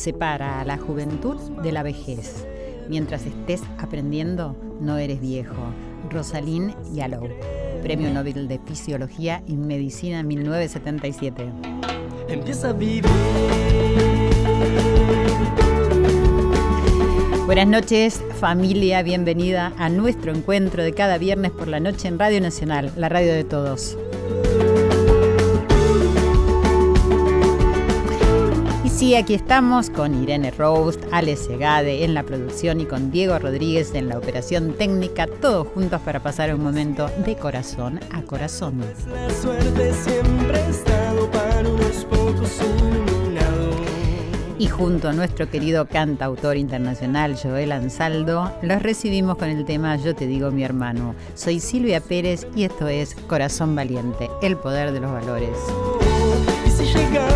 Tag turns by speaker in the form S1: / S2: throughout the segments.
S1: separa a la juventud de la vejez. Mientras estés aprendiendo, no eres viejo. Rosalind Yalow, Premio Nobel de Fisiología y Medicina 1977.
S2: Empieza a vivir.
S1: Buenas noches, familia, bienvenida a nuestro encuentro de cada viernes por la noche en Radio Nacional, la radio de todos. Sí, aquí estamos con Irene Roast, Ale Segade en la producción y con Diego Rodríguez en la operación técnica, todos juntos para pasar un momento de corazón a corazón.
S2: La suerte siempre ha estado para unos pocos.
S1: Y junto a nuestro querido cantautor internacional Joel Ansaldo, los recibimos con el tema Yo te digo mi hermano. Soy Silvia Pérez y esto es Corazón Valiente, el poder de los valores.
S2: Y si llegaras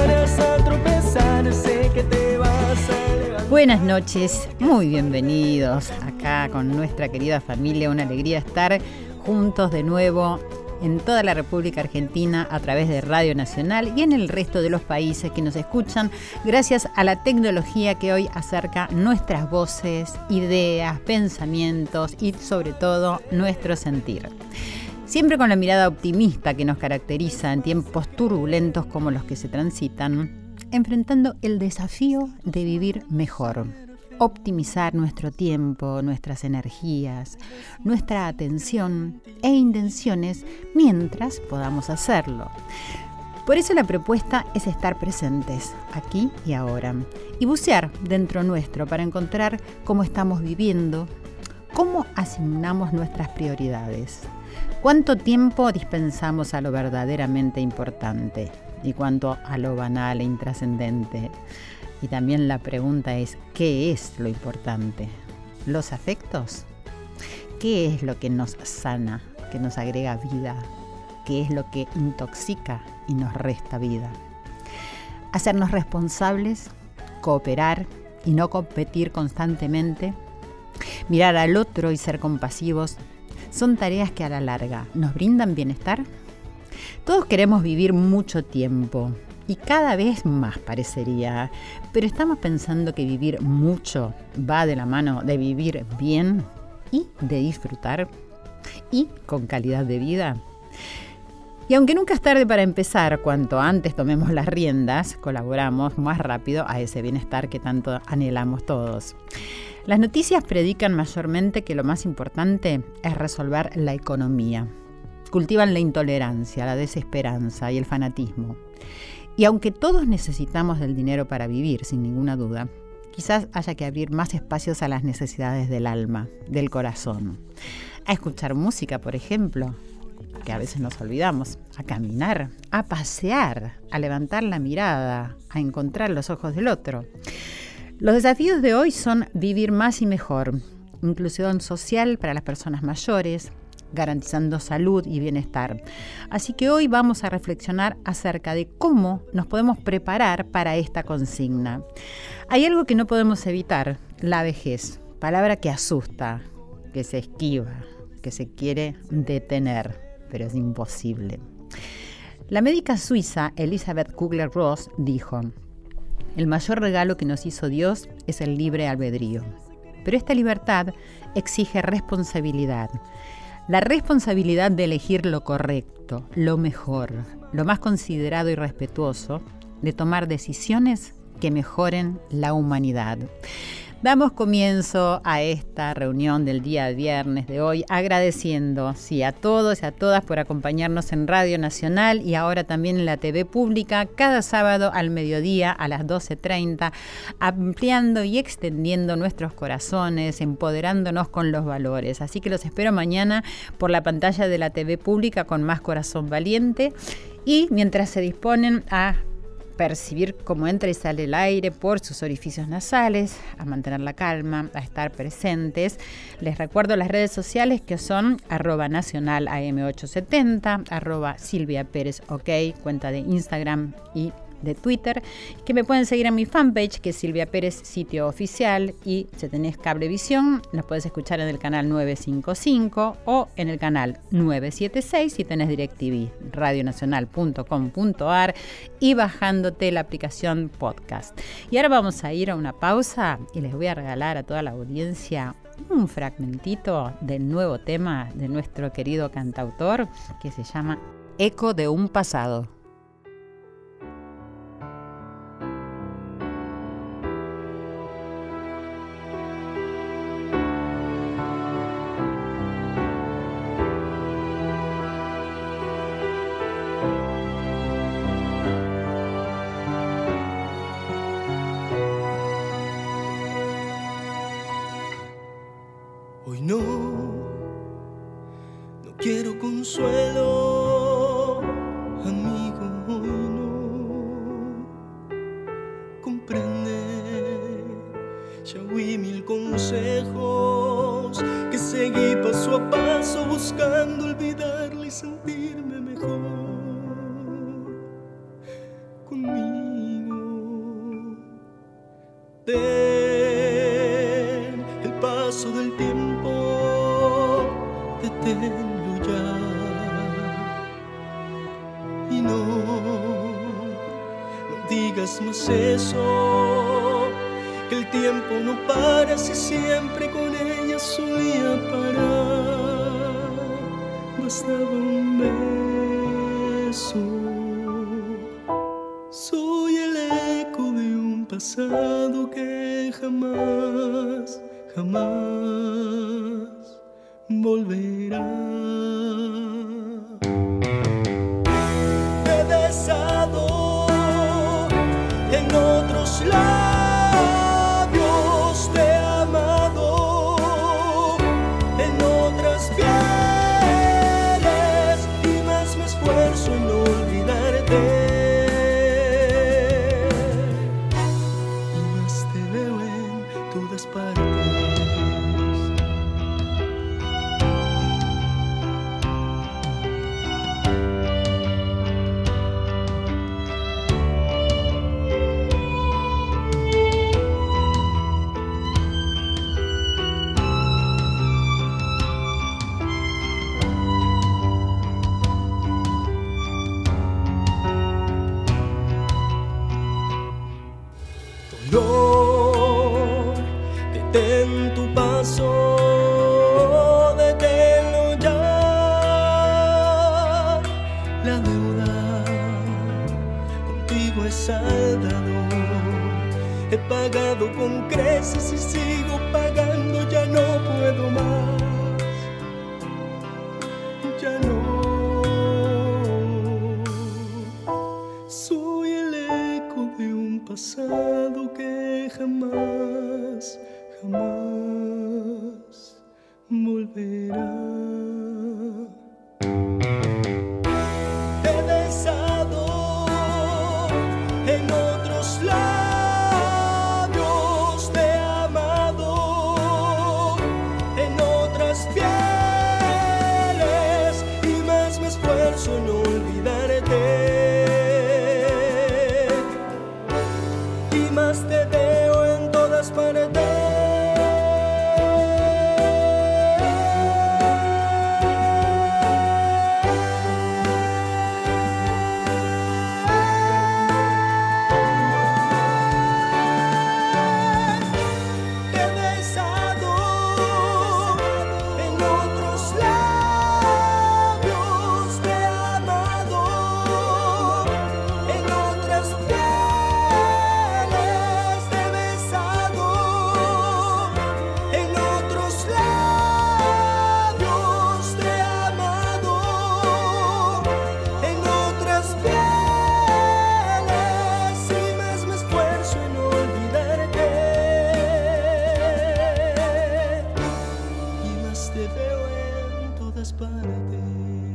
S1: Buenas noches, muy bienvenidos acá con nuestra querida familia. Una alegría estar juntos de nuevo en toda la República Argentina a través de Radio Nacional y en el resto de los países que nos escuchan gracias a la tecnología que hoy acerca nuestras voces, ideas, pensamientos y sobre todo nuestro sentir. Siempre con la mirada optimista que nos caracteriza en tiempos turbulentos como los que se transitan, enfrentando el desafío de vivir mejor, optimizar nuestro tiempo, nuestras energías, nuestra atención e intenciones mientras podamos hacerlo. Por eso la propuesta es estar presentes, aquí y ahora, y bucear dentro nuestro para encontrar cómo estamos viviendo, cómo asignamos nuestras prioridades. ¿Cuánto tiempo dispensamos a lo verdaderamente importante y cuánto a lo banal e intrascendente? Y también la pregunta es, ¿qué es lo importante? ¿Los afectos? ¿Qué es lo que nos sana, que nos agrega vida? ¿Qué es lo que intoxica y nos resta vida? Hacernos responsables, cooperar y no competir constantemente, mirar al otro y ser compasivos son tareas que a la larga nos brindan bienestar. Todos queremos vivir mucho tiempo y cada vez más parecería, pero estamos pensando que vivir mucho va de la mano de vivir bien y de disfrutar y con calidad de vida. Y aunque nunca es tarde para empezar, cuanto antes tomemos las riendas, colaboramos más rápido a ese bienestar que tanto anhelamos todos. Las noticias predican mayormente que lo más importante es resolver la economía. Cultivan la intolerancia, la desesperanza y el fanatismo. Y aunque todos necesitamos del dinero para vivir, sin ninguna duda, quizás haya que abrir más espacios a las necesidades del alma, del corazón. A escuchar música, por ejemplo, que a veces nos olvidamos, a caminar, a pasear, a levantar la mirada, a encontrar los ojos del otro. Los desafíos de hoy son vivir más y mejor, inclusión social para las personas mayores, garantizando salud y bienestar. Así que hoy vamos a reflexionar acerca de cómo nos podemos preparar para esta consigna. Hay algo que no podemos evitar, la vejez, palabra que asusta, que se esquiva, que se quiere detener, pero es imposible. La médica suiza Elizabeth Kugler-Ross dijo, el mayor regalo que nos hizo Dios es el libre albedrío. Pero esta libertad exige responsabilidad. La responsabilidad de elegir lo correcto, lo mejor, lo más considerado y respetuoso, de tomar decisiones que mejoren la humanidad. Damos comienzo a esta reunión del día viernes de hoy agradeciendo a todos y a todas por acompañarnos en Radio Nacional y ahora también en la TV pública cada sábado al mediodía a las 12.30, ampliando y extendiendo nuestros corazones, empoderándonos con los valores. Así que los espero mañana por la pantalla de la TV pública con más corazón valiente y mientras se disponen a
S2: percibir cómo entra y sale el aire por sus orificios nasales, a mantener la calma, a estar presentes. Les recuerdo las redes sociales que son arroba nacional AM870, arroba Silvia Pérez cuenta de Instagram y de Twitter, que me pueden seguir en mi fanpage, que es Silvia Pérez, sitio oficial, y si tenés cablevisión, nos puedes escuchar en el canal 955 o en el canal 976 si tenés DirecTV, radionacional.com.ar y bajándote la aplicación podcast. Y ahora vamos a ir a una pausa y les voy a regalar a toda la audiencia un fragmentito del nuevo tema de nuestro querido cantautor que se llama Eco de un pasado. consuelo.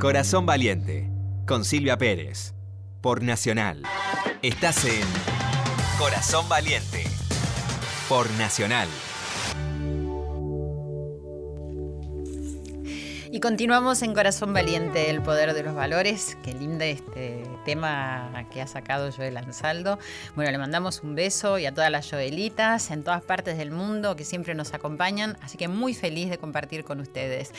S3: Corazón Valiente, con Silvia Pérez, por Nacional. Estás en Corazón Valiente por Nacional.
S1: Y continuamos en Corazón Valiente, el poder de los valores. Qué linda este tema que ha sacado Joel Ansaldo. Bueno, le mandamos un beso y a todas las Joelitas en todas partes del mundo que siempre nos acompañan. Así que muy feliz de compartir con ustedes.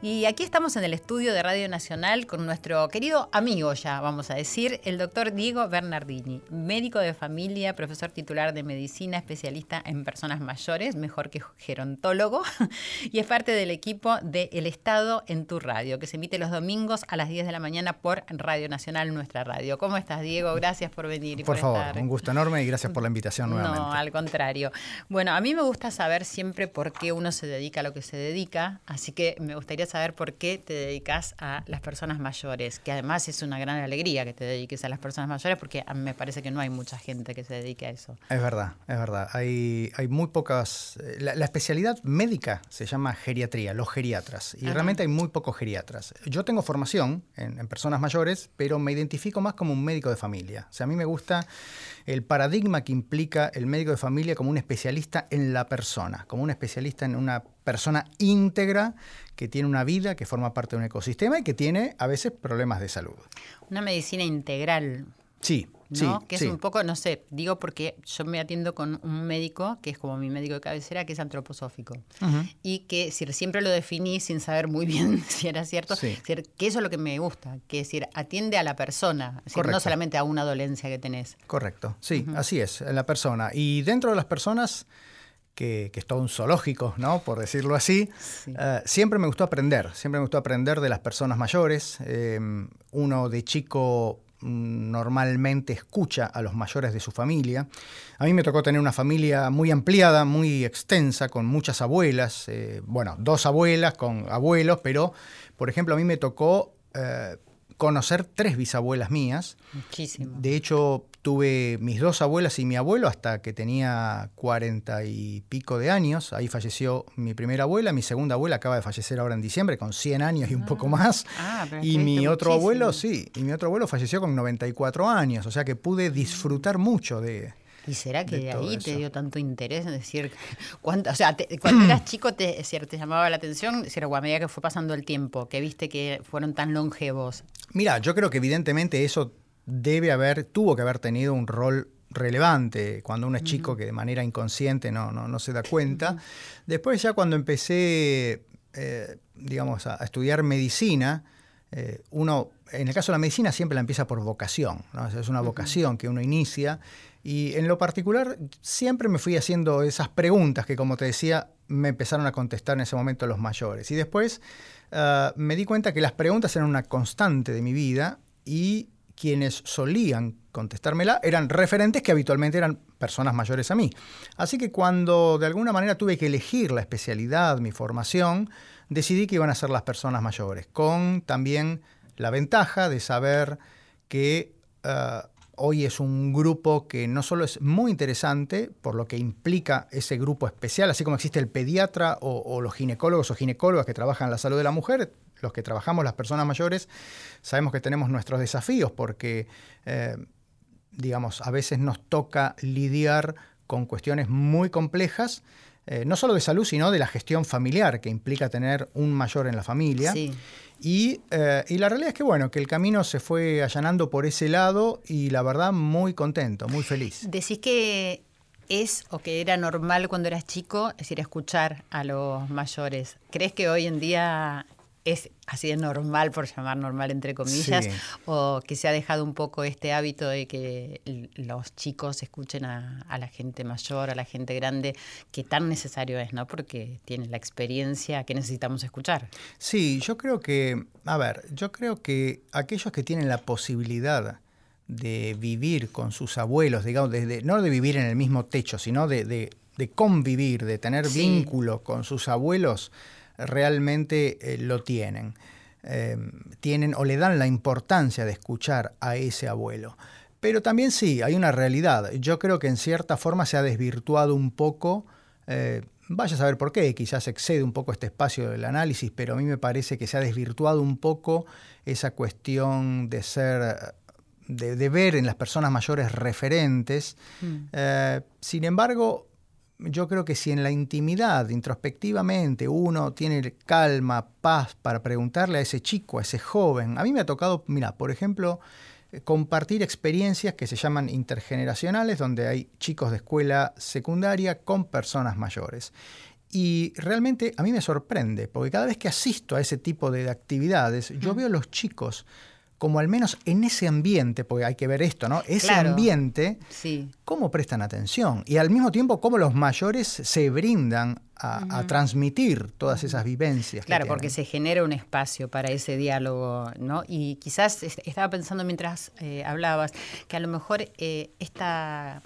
S1: Y aquí estamos en el estudio de Radio Nacional con nuestro querido amigo ya, vamos a decir, el doctor Diego Bernardini, médico de familia, profesor titular de medicina, especialista en personas mayores, mejor que gerontólogo, y es parte del equipo de El Estado en tu radio, que se emite los domingos a las 10 de la mañana por Radio Nacional, nuestra radio. ¿Cómo estás, Diego? Gracias por venir.
S4: Y por, favor, un gusto enorme y gracias por la invitación nuevamente.
S1: No, al contrario. Bueno, a mí me gusta saber siempre por qué uno se dedica a lo que se dedica, así que me gustaría saber por qué te dedicas a las personas mayores, que además es una gran alegría que te dediques a las personas mayores, porque a mí me parece que no hay mucha gente que se dedique a eso.
S4: Es verdad, es verdad. Hay, hay muy pocas... Eh, la, especialidad médica se llama geriatría, los geriatras, y realmente hay muy pocos geriatras. Yo tengo formación en, personas mayores, pero me identifico más como un médico de familia. O sea, a mí me gusta el paradigma que implica el médico de familia como un especialista en la persona, como un especialista en una persona íntegra que tiene una vida, que forma parte de un ecosistema y que tiene a veces problemas de salud.
S1: Una medicina integral.
S4: Sí,
S1: ¿no? que es un poco, no sé, digo porque yo me atiendo con un médico que es como mi médico de cabecera, que es antroposófico. Y que siempre lo definí sin saber muy bien si era cierto, que eso es lo que me gusta, que es decir, atiende a la persona, no solamente a una dolencia que tenés.
S4: Correcto, sí, así es, la persona. Y dentro de las personas... Que, que, es todo un zoológico, ¿no? por decirlo así, eh, siempre me gustó aprender, siempre me gustó aprender de las personas mayores. Eh, uno de chico normalmente escucha a los mayores de su familia. A mí me tocó tener una familia muy ampliada, muy extensa, con muchas abuelas, eh, bueno, dos abuelas con abuelos, pero, por ejemplo, a mí me tocó eh, conocer tres bisabuelas mías.
S1: Muchísimo.
S4: De hecho, tuve mis dos abuelas y mi abuelo hasta que tenía cuarenta y pico de años. Ahí falleció mi primera abuela, mi segunda abuela acaba de fallecer ahora en diciembre con 100 años y un poco ah. más.
S1: Ah,
S4: y mi otro abuelo, sí, y mi otro abuelo falleció con 94 años, o sea que pude disfrutar mucho de,
S1: ¿Y será que de, ahí te dio tanto interés en decir cuánto, o sea, cuando eras chico te, te llamaba la atención, decir, a medida que fue pasando el tiempo, que viste que fueron tan longevos?
S4: Mira, yo creo que evidentemente eso debe haber, tuvo que haber tenido un rol relevante cuando uno es chico que de manera inconsciente no, no, no se da cuenta. Después ya cuando empecé, eh, digamos, a, estudiar medicina, eh, uno, en el caso de la medicina siempre la empieza por vocación, ¿no? es una vocación que uno inicia y en lo particular siempre me fui haciendo esas preguntas que como te decía me empezaron a contestar en ese momento los mayores. Y después ah, me di cuenta que las preguntas eran una constante de mi vida y quienes solían contestármela eran referentes que habitualmente eran personas mayores a mí. Así que cuando de alguna manera tuve que elegir la especialidad, mi formación, decidí que iban a ser las personas mayores, con también la ventaja de saber que ah, Hoy es un grupo que no solo es muy interesante por lo que implica ese grupo especial, así como existe el pediatra o, los ginecólogos o ginecólogas que trabajan en la salud de la mujer, los que trabajamos las personas mayores, sabemos que tenemos nuestros desafíos porque, eh, digamos, a veces nos toca lidiar con cuestiones muy complejas, eh, no solo de salud, sino de la gestión familiar que implica tener un mayor en la familia. Sí. Eh, y, la realidad es que, bueno, que el camino se fue allanando por ese lado y la verdad muy contento, muy feliz.
S1: Decís que es o que era normal cuando eras chico, es decir, escuchar a los mayores. ¿Crees que hoy en día es así de normal, por llamar normal entre comillas, o que se ha dejado un poco este hábito de que los chicos escuchen a, la gente mayor, a la gente grande, que tan necesario es, ¿no? Porque tienen la experiencia que necesitamos escuchar.
S4: Sí, yo creo que, a ver, yo creo que aquellos que tienen la posibilidad de vivir con sus abuelos, digamos, desde, no de vivir en el mismo techo, sino de, convivir, de tener vínculo con sus abuelos, realmente eh, lo tienen. Em, tienen o le dan la importancia de escuchar a ese abuelo. Pero también sí, hay una realidad. Yo creo que en cierta forma se ha desvirtuado un poco, eh, vaya a saber por qué, quizás excede un poco este espacio del análisis, pero a mí me parece que se ha desvirtuado un poco esa cuestión de ser de, ver en las personas mayores referentes.
S1: Mm.
S4: Eh, sin embargo, yo creo que si en la intimidad, introspectivamente, uno tiene calma, paz para preguntarle a ese chico, a ese joven, a mí me ha tocado, mira, por ejemplo, eh, compartir experiencias que se llaman intergeneracionales, donde hay chicos de escuela secundaria con personas mayores. Y realmente a mí me sorprende, porque cada vez que asisto a ese tipo de actividades, yo veo a los chicos como al menos en ese ambiente, porque hay que ver esto, ¿no? Ese
S1: Claro.
S4: ambiente,
S1: Sí.
S4: cómo prestan atención y al mismo tiempo cómo los mayores se brindan a, a transmitir todas esas vivencias. que
S1: Claro, porque se genera un espacio para ese diálogo, ¿no? Y quizás est- estaba pensando mientras eh, hablabas que a lo mejor eh, esta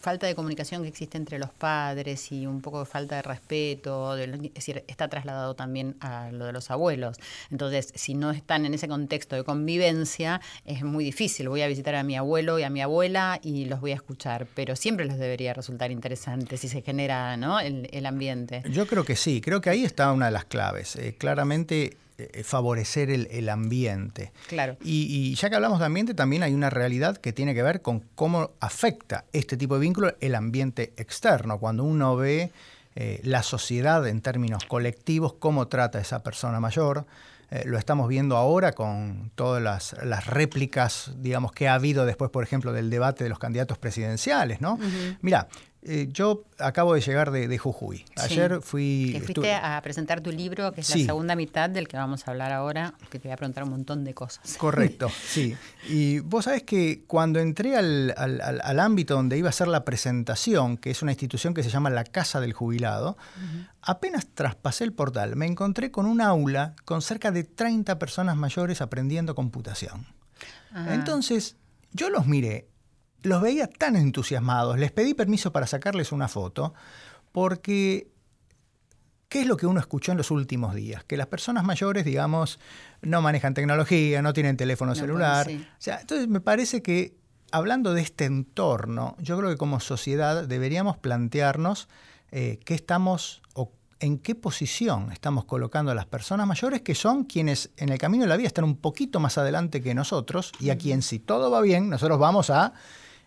S1: falta de comunicación que existe entre los padres y un poco de falta de respeto, de es decir, está trasladado también a lo de los abuelos. Entonces, si no están en ese contexto de convivencia, es muy difícil. Voy a visitar a mi abuelo y a mi abuela y los voy a escuchar, pero siempre les debería resultar interesante si se genera ¿no? el, ambiente.
S4: Yo creo que sí, creo que ahí está una de las claves. eh, claramente favorecer el, el ambiente.
S1: Claro.
S4: Y, y ya que hablamos de ambiente, también hay una realidad que tiene que ver con cómo afecta este tipo de vínculo el ambiente externo. Cuando uno ve eh, la sociedad en términos colectivos, cómo trata a esa persona mayor. Eh, lo estamos viendo ahora con todas las, las réplicas, digamos, que ha habido después, por ejemplo, del debate de los candidatos presidenciales, ¿no? Mira, eh, yo acabo de llegar de, de Jujuy. Ayer
S1: Sí.
S4: fui...
S1: Que
S4: estu-
S1: fuiste a presentar tu libro, que es
S4: Sí.
S1: la segunda mitad del que vamos a hablar ahora, que te voy a preguntar un montón de cosas.
S4: Correcto, sí. Y vos sabés que cuando entré al, al- al- al ámbito donde iba a ser la presentación, que es una institución que se llama la Casa del Jubilado, apenas traspasé el portal, me encontré con un aula con cerca de 30 personas mayores aprendiendo computación.
S1: Ah,
S4: Entonces, yo los miré, los veía tan entusiasmados, les pedí permiso para sacarles una foto, porque ¿qué es lo que uno escuchó en los últimos días? Que las personas mayores, digamos, no manejan tecnología, no tienen teléfono
S1: No,
S4: celular.
S1: bueno, sí.
S4: O sea, entonces me parece que hablando de este entorno, yo creo que como sociedad deberíamos plantearnos eh, qué estamos o en qué posición estamos colocando a las personas mayores, que son quienes en el camino de la vida están un poquito más adelante que nosotros, y a quien si todo va bien, nosotros vamos a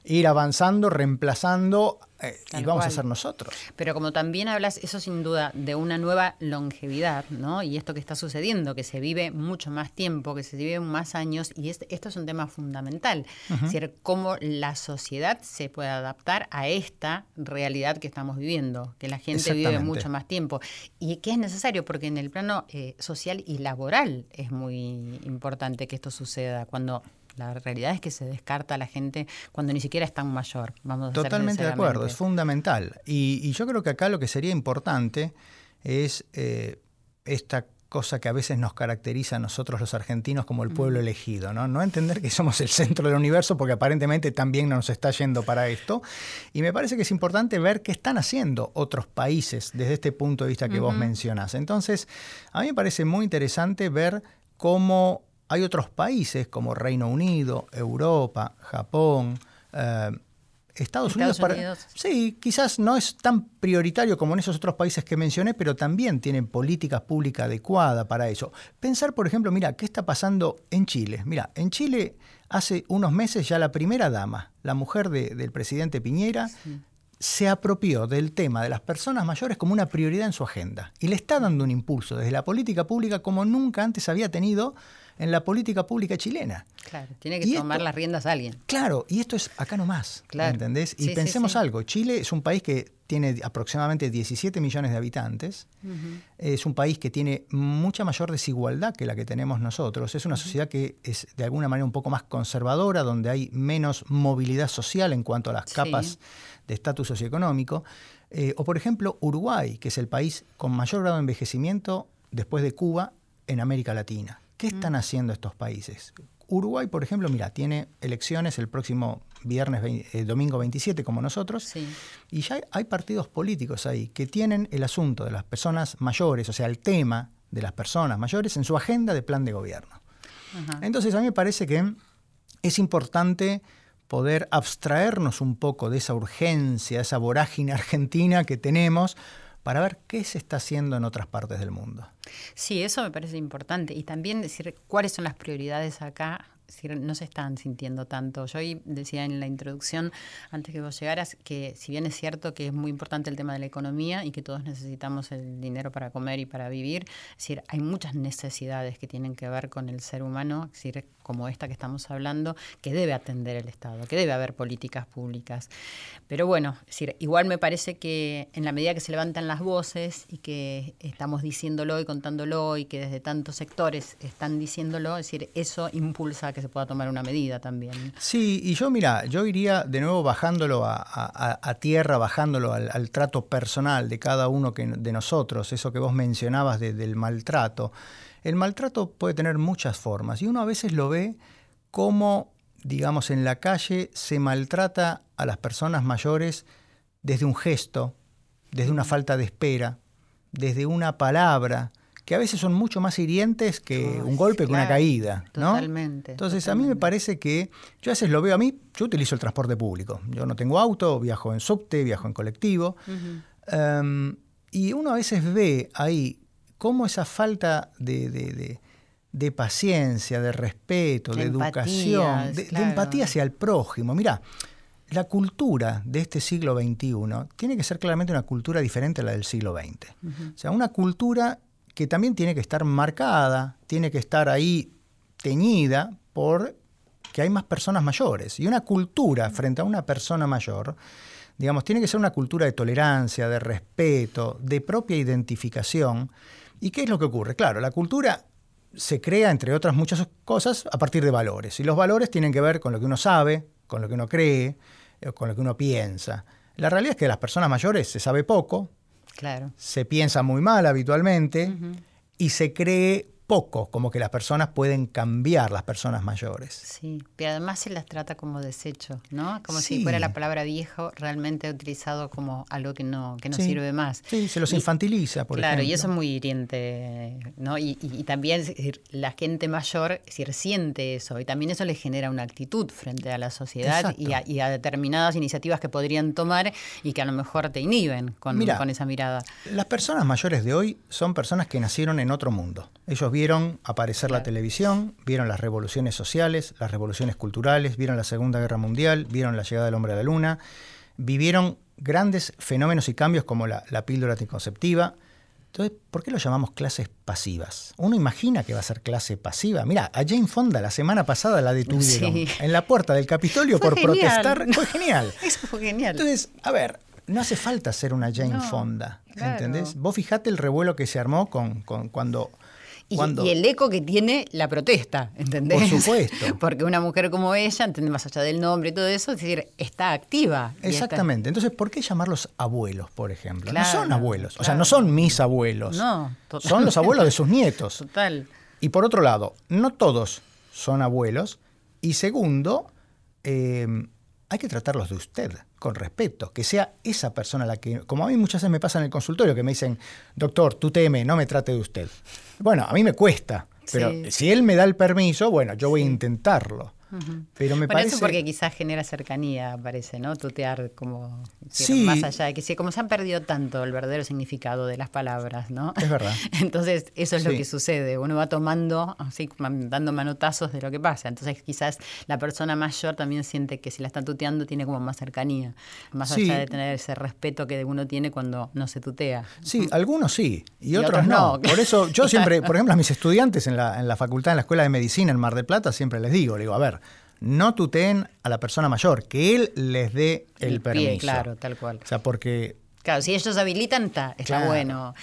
S4: ir avanzando, reemplazando, eh, y vamos a ser nosotros.
S1: Pero como también hablas, eso sin duda, de una nueva longevidad, ¿no? Y esto que está sucediendo, que se vive mucho más tiempo, que se vive más años, y esto es un tema fundamental. Es decir, cómo la sociedad se puede adaptar a esta realidad que estamos viviendo, que la gente vive mucho más tiempo. Y que es necesario, porque en el plano eh, social y laboral es muy importante que esto suceda, cuando... La realidad es que se descarta a la gente cuando ni siquiera es tan mayor. Vamos a
S4: Totalmente de acuerdo, es fundamental. Y, y yo creo que acá lo que sería importante es eh, esta cosa que a veces nos caracteriza a nosotros los argentinos como el pueblo elegido, ¿no? No entender que somos el centro del universo porque aparentemente también nos está yendo para esto. Y me parece que es importante ver qué están haciendo otros países desde este punto de vista que vos mencionás. Entonces, a mí me parece muy interesante ver cómo hay otros países como Reino Unido, Europa, Japón, eh, Estados,
S1: Estados
S4: Unidos, para-. Sí, quizás no es tan prioritario como en esos otros países que mencioné, pero también tienen políticas públicas adecuadas para eso. Pensar, por ejemplo, mira, ¿qué está pasando en Chile? Mira, en Chile hace unos meses ya la primera dama, la mujer de- del presidente Piñera, se apropió del tema de las personas mayores como una prioridad en su agenda y le está dando un impulso desde la política pública como nunca antes había tenido en la política pública chilena.
S1: Claro, tiene que
S4: Y
S1: tomar
S4: esto-
S1: las riendas a alguien.
S4: Claro, y esto es acá nomás,
S1: Claro.
S4: ¿entendés? Y
S1: Sí,
S4: pensemos
S1: sí.
S4: algo, Chile es un país que tiene aproximadamente 17 millones de habitantes, es un país que tiene mucha mayor desigualdad que la que tenemos nosotros, es una sociedad que es de alguna manera un poco más conservadora, donde hay menos movilidad social en cuanto a las capas de estatus socioeconómico, Eh, o por ejemplo Uruguay, que es el país con mayor grado de envejecimiento después de Cuba en América Latina. ¿Qué están haciendo estos países? Uruguay, por ejemplo, mira, tiene elecciones el próximo viernes, eh, domingo 27, como nosotros,
S1: Sí.
S4: y ya hay, hay partidos políticos ahí que tienen el asunto de las personas mayores, o sea, el tema de las personas mayores en su agenda de plan de gobierno.
S1: Ajá.
S4: Entonces, a mí me parece que es importante poder abstraernos un poco de esa urgencia, esa vorágine argentina que tenemos para ver qué se está haciendo en otras partes del mundo.
S1: Sí, eso me parece importante. Y también decir cuáles son las prioridades acá no se están sintiendo tanto. Yo decía en la introducción, antes que vos llegaras, que si bien es cierto que es muy importante el tema de la economía y que todos necesitamos el dinero para comer y para vivir, es decir, hay muchas necesidades que tienen que ver con el ser humano, decir, como esta que estamos hablando, que debe atender el Estado, que debe haber políticas públicas. Pero bueno, decir, igual me parece que en la medida que se levantan las voces y que estamos diciéndolo y contándolo y que desde tantos sectores están diciéndolo, es decir, eso impulsa a que se pueda tomar una medida también.
S4: Sí, y yo mira, yo iría de nuevo bajándolo a, tierra, bajándolo al, trato personal de cada uno que, de nosotros, eso que vos mencionabas del maltrato. El maltrato puede tener muchas formas y uno a veces lo ve como, digamos, en la calle se maltrata a las personas mayores desde un gesto, desde una falta de espera, desde una palabra, que a veces son mucho más hirientes que un golpe, que una caída. ¿no?
S1: Totalmente.
S4: Entonces, a mí me parece que yo a veces lo veo a mí, yo utilizo el transporte público. Yo no tengo auto, viajo en subte, viajo en colectivo. Em, y uno a veces ve ahí cómo esa falta de, paciencia, de respeto, de, educación, de, empatía hacia el prójimo. Mira, la cultura de este siglo XXI tiene que ser claramente una cultura diferente a la del siglo XX. O sea, una cultura que también tiene que estar marcada, tiene que estar ahí teñida por que hay más personas mayores. Y una cultura frente a una persona mayor digamos, tiene que ser una cultura de tolerancia, de respeto, de propia identificación, ¿Y qué es lo que ocurre? Claro, la cultura se crea, entre otras muchas cosas, a partir de valores. Y los valores tienen que ver con lo que uno sabe, con lo que uno cree, eh, con lo que uno piensa. La realidad es que de las personas mayores se sabe poco,
S1: claro.
S4: se piensa muy mal habitualmente y se cree poco, como que las personas pueden cambiar, las personas mayores.
S1: Sí, pero además se las trata como desecho, ¿no? Como si fuera la palabra viejo realmente utilizado como algo que no, que no sirve más.
S4: Sí, se los infantiliza, por
S1: ejemplo.
S4: Claro,
S1: y eso es muy hiriente, ¿no? Y, también la gente mayor siente eso, y también eso le genera una actitud frente a la sociedad y a, determinadas iniciativas que podrían tomar y que a lo mejor te inhiben con, con esa mirada.
S4: Las personas mayores de hoy son personas que nacieron en otro mundo. Ellos vieron aparecer la televisión, vieron las revoluciones sociales, las revoluciones culturales, vieron la Segunda Guerra Mundial, vieron la llegada del hombre a la luna, vivieron grandes fenómenos y cambios como la, píldora anticonceptiva. Entonces, ¿por qué lo llamamos clases pasivas? Uno imagina que va a ser clase pasiva. Mira, a Jane Fonda la semana pasada la detuvieron en la puerta del Capitolio por protestar. Fue genial.
S1: Eso fue genial.
S4: Entonces, a ver, no hace falta ser una Jane Fonda, ¿entendés? Vos fijate el revuelo que se armó con, con cuando
S1: y, el eco que tiene la protesta, ¿entendés?
S4: Por supuesto.
S1: Porque una mujer como ella, ¿entendés? Más allá del nombre y todo eso, es decir, está activa.
S4: Exactamente. Entonces, ¿por qué llamarlos abuelos, por ejemplo? no son abuelos. O sea, no son mis abuelos.
S1: No,
S4: Son los abuelos de sus nietos.
S1: Total.
S4: Y por otro lado, no todos son abuelos. Y segundo, eh, hay que tratarlos de usted con respeto, que sea esa persona la que, como a mí muchas veces me pasa en el consultorio, que me dicen, doctor, tú teme, no me trate de usted. Bueno, a mí me cuesta, pero si él me da el permiso, bueno, yo voy a intentarlo. Pero me parece...
S1: eso porque quizás genera cercanía, parece, ¿no? Tutear como más allá de que si como se han perdido tanto el verdadero significado de las palabras, ¿no?
S4: Es verdad.
S1: Entonces, eso es lo que sucede. Uno va tomando, así, dando manotazos de lo que pasa. Entonces, quizás la persona mayor también siente que si la está tuteando tiene como más cercanía, más allá de tener ese respeto que uno tiene cuando no se tutea.
S4: Sí, algunos sí, y, otros, no. Por eso yo siempre, por ejemplo, a mis estudiantes en la, en la facultad, en la Escuela de Medicina en Mar del Plata, siempre les digo, le digo, a ver, no tuteen a la persona mayor, que él les dé el, permiso.
S1: claro, tal cual.
S4: O sea, porque
S1: Claro, si ellos habilitan, está, está bueno.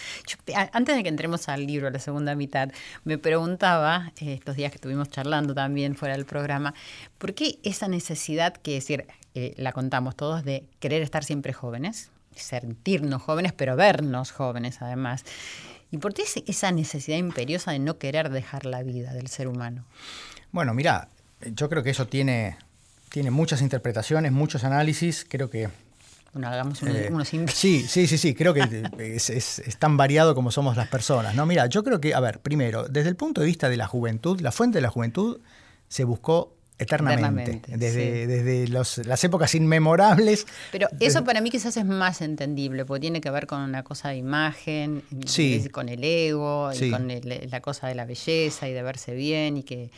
S1: antes de que entremos al libro, la segunda mitad, me preguntaba, eh, estos días que estuvimos charlando también fuera del programa, ¿por qué esa necesidad que decir, eh, la contamos todos, de querer estar siempre jóvenes, sentirnos jóvenes, pero vernos jóvenes además? ¿Y por qué esa necesidad imperiosa de no querer dejar la vida del ser humano?
S4: Bueno, mira, yo creo que eso tiene, tiene muchas interpretaciones, muchos análisis. Creo que
S1: bueno, hagamos eh, unos
S4: Sí, sí, sí, sí, creo que es, tan variado como somos las personas. No, mira, yo creo que, a ver, primero, desde el punto de vista de la juventud, la fuente de la juventud se buscó eternamente,
S1: Eternamente,
S4: desde,
S1: sí.
S4: desde los- las épocas inmemorables.
S1: Pero eso para mí quizás es más entendible, porque tiene que ver con una cosa de imagen,
S4: Sí.
S1: con el ego,
S4: Sí.
S1: y con el- la cosa de la belleza y de verse bien, y que,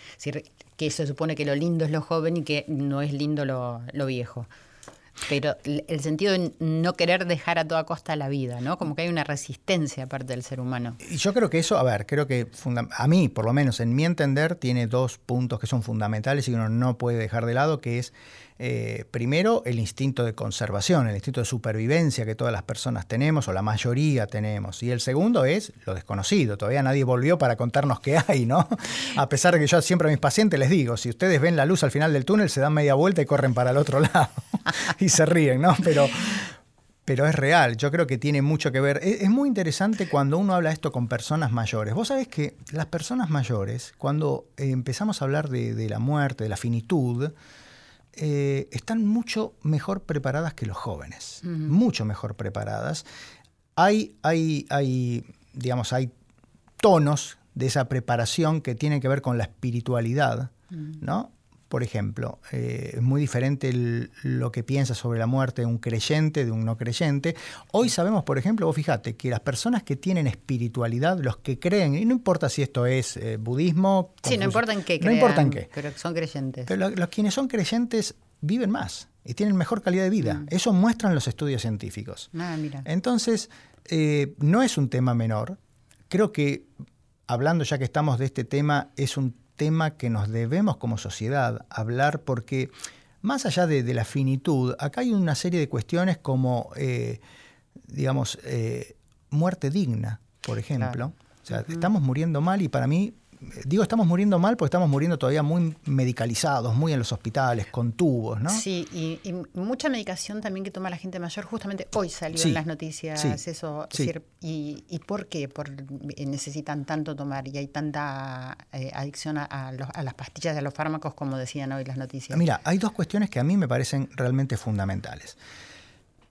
S1: que se supone que lo lindo es lo joven y que no es lindo lo, lo viejo. Pero el sentido de no querer dejar a toda costa la vida, ¿no? Como que hay una resistencia aparte del ser humano.
S4: Y yo creo que eso, a ver, creo que a mí, por lo menos en mi entender, tiene dos puntos que son fundamentales y que uno no puede dejar de lado, que es eh, primero el instinto de conservación, el instinto de supervivencia que todas las personas tenemos o la mayoría tenemos. Y el segundo es lo desconocido. Todavía nadie volvió para contarnos qué hay, ¿no? A pesar de que yo siempre a mis pacientes les digo, si ustedes ven la luz al final del túnel, se dan media vuelta y corren para el otro lado. y se ríen, ¿no? Pero, pero es real, yo creo que tiene mucho que ver. Es, es muy interesante cuando uno habla esto con personas mayores. Vos sabés que las personas mayores, cuando eh, empezamos a hablar de, de la muerte, de la finitud, eh, están mucho mejor preparadas que los jóvenes, mucho mejor preparadas. Hay, hay, hay, digamos, hay tonos de esa preparación que tienen que ver con la espiritualidad, ¿no? Por ejemplo, eh, es muy diferente el- lo que piensa sobre la muerte un creyente de un no creyente. Hoy sabemos, por ejemplo, vos fíjate, que las personas que tienen espiritualidad, los que creen, y no importa si esto es eh, budismo...
S1: Sí, no
S4: confucio-
S1: importa en qué
S4: No importa en qué.
S1: pero son creyentes.
S4: Pero lo- los quienes son creyentes viven más y tienen mejor calidad de vida. Eso muestran los estudios científicos.
S1: Ah, mira.
S4: Entonces, eh, no es un tema menor. Creo que, hablando ya que estamos de este tema, es un tema que nos debemos como sociedad hablar porque, más allá de, de la finitud, acá hay una serie de cuestiones como, eh, digamos, eh, muerte digna, por ejemplo. O sea, estamos muriendo mal y para mí, digo estamos muriendo mal porque estamos muriendo todavía muy medicalizados, muy en los hospitales, con tubos, ¿no?
S1: Sí, y, y mucha medicación también que toma la gente mayor. Justamente hoy salió
S4: Sí,
S1: en las noticias
S4: sí,
S1: eso.
S4: sí.
S1: decir, y, ¿Y por qué? Por, eh, necesitan tanto tomar y hay tanta eh, adicción a, a los- a las pastillas y a los fármacos como decían hoy las noticias.
S4: Mira, hay dos cuestiones que a mí me parecen realmente fundamentales.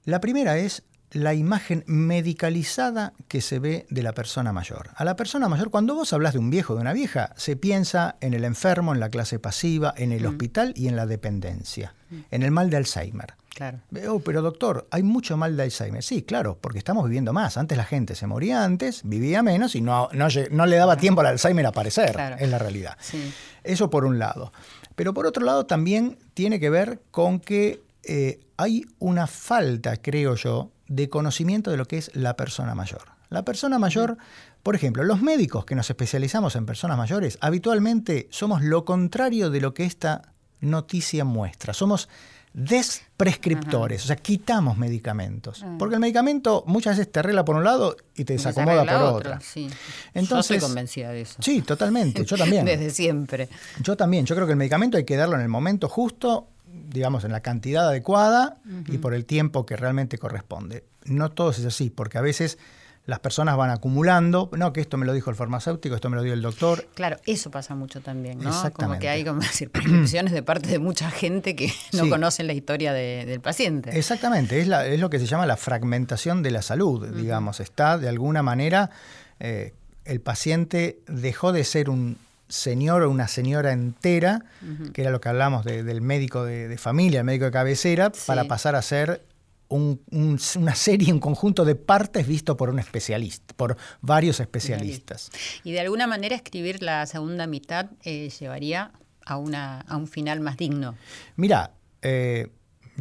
S4: La primera es la imagen medicalizada que se ve de la persona mayor. A la persona mayor, cuando vos hablas de un viejo o de una vieja, se piensa en el enfermo, en la clase pasiva, en el hospital y en la dependencia, en el mal de Alzheimer.
S1: Claro.
S4: Oh, pero doctor, hay mucho mal de Alzheimer. Sí, claro, porque estamos viviendo más. Antes la gente se moría antes, vivía menos y no, no, no le daba tiempo al Alzheimer a aparecer,
S1: Claro.
S4: es la realidad.
S1: Sí.
S4: Eso por un lado. Pero por otro lado también tiene que ver con que eh, hay una falta, creo yo, de conocimiento de lo que es la persona mayor. La persona mayor, por ejemplo, los médicos que nos especializamos en personas mayores, habitualmente somos lo contrario de lo que esta noticia muestra. Somos desprescriptores, o sea, quitamos medicamentos. Porque el medicamento muchas veces te arregla por un lado y te desacomoda por otro.
S1: Sí. Yo
S4: Entonces-
S1: estoy convencida de eso.
S4: Sí, totalmente, yo también.
S1: Desde siempre.
S4: Yo también, yo creo que el medicamento hay que darlo en el momento justo, digamos, en la cantidad adecuada y por el tiempo que realmente corresponde. No todo es así, porque a veces las personas van acumulando, no, que esto me lo dijo el farmacéutico, esto me lo dio el doctor.
S1: Claro, eso pasa mucho también, ¿no? Como
S4: Exactamente.
S1: que hay como decir, prescripciones de parte de mucha gente que no
S4: Sí.
S1: conocen la historia de- del paciente.
S4: Exactamente, es, la- es lo que se llama la fragmentación de la salud, digamos, está de alguna manera, eh, el paciente dejó de ser un señor o una señora entera, que era lo que hablamos de- del médico de, de familia, el médico de cabecera,
S1: Sí.
S4: para pasar a ser un- un- una serie, un conjunto de partes visto por un especialista, por varios especialistas.
S1: Y de alguna manera escribir la segunda mitad eh, llevaría a, una, a un final más digno.
S4: Mira, eh,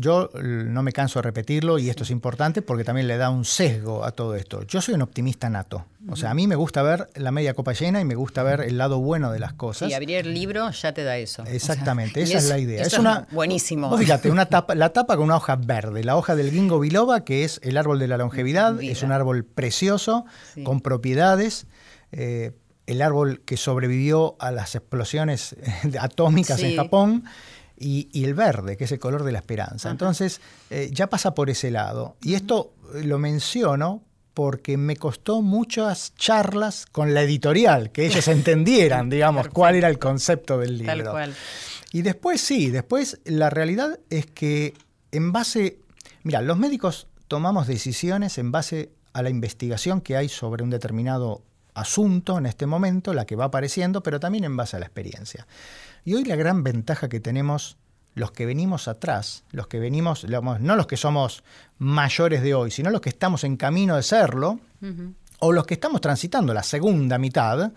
S4: yo no me canso de repetirlo y esto es importante porque también le da un sesgo a todo esto. Yo soy un optimista nato. O sea, a mí me gusta ver la media copa llena y me gusta ver el lado bueno de las cosas.
S1: Y abrir el libro ya te da eso. O sea,
S4: Exactamente, esa es la idea.
S1: eso
S4: Es una
S1: buenísimo.
S4: Vos fíjate, una tapa, la tapa con una hoja verde, la hoja del ginkgo biloba, que es el árbol de la longevidad,
S1: Vida.
S4: es un árbol precioso,
S1: Sí.
S4: con propiedades. eh, el árbol que sobrevivió a las explosiones atómicas en. Japón. Y, y el verde, que es el color de la esperanza. Entonces, eh, ya pasa por ese lado. Y esto eh, lo menciono porque me costó muchas charlas con la editorial, que ellos entendieran, digamos, cuál era el concepto del libro.
S1: Tal cual.
S4: Y después sí, después la realidad es que en base, mira, los médicos tomamos decisiones en base a la investigación que hay sobre un determinado asunto en este momento, la que va apareciendo, pero también en base a la experiencia. Y hoy la gran ventaja que tenemos los que venimos atrás, los que venimos, no los que somos mayores de hoy, sino los que estamos en camino de serlo, o los que estamos transitando la segunda mitad,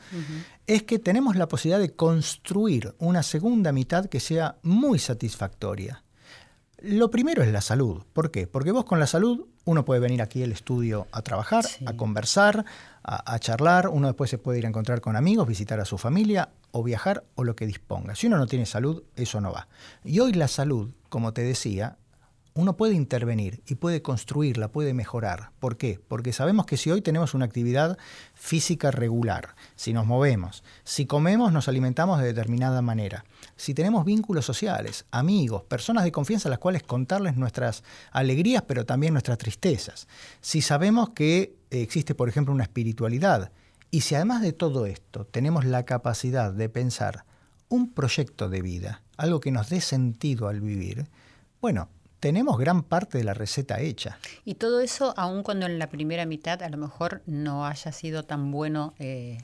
S4: es que tenemos la posibilidad de construir una segunda mitad que sea muy satisfactoria. Lo primero es la salud. ¿Por qué? Porque vos con la salud uno puede venir aquí al estudio a trabajar, a conversar, a, charlar, uno después se puede ir a encontrar con amigos, visitar a su familia o viajar o lo que disponga. Si uno no tiene salud, eso no va. Y hoy la salud, como te decía, uno puede intervenir y puede construirla, puede mejorar. ¿Por qué? Porque sabemos que si hoy tenemos una actividad física regular, si nos movemos, si comemos, nos alimentamos de determinada manera, si tenemos vínculos sociales, amigos, personas de confianza a las cuales contarles nuestras alegrías, pero también nuestras tristezas, si sabemos que existe, por ejemplo, una espiritualidad, y si además de todo esto tenemos la capacidad de pensar un proyecto de vida, algo que nos dé sentido al vivir, bueno, tenemos gran parte de la receta hecha.
S1: Y todo eso, aun cuando en la primera mitad a lo mejor no haya sido tan bueno, eh,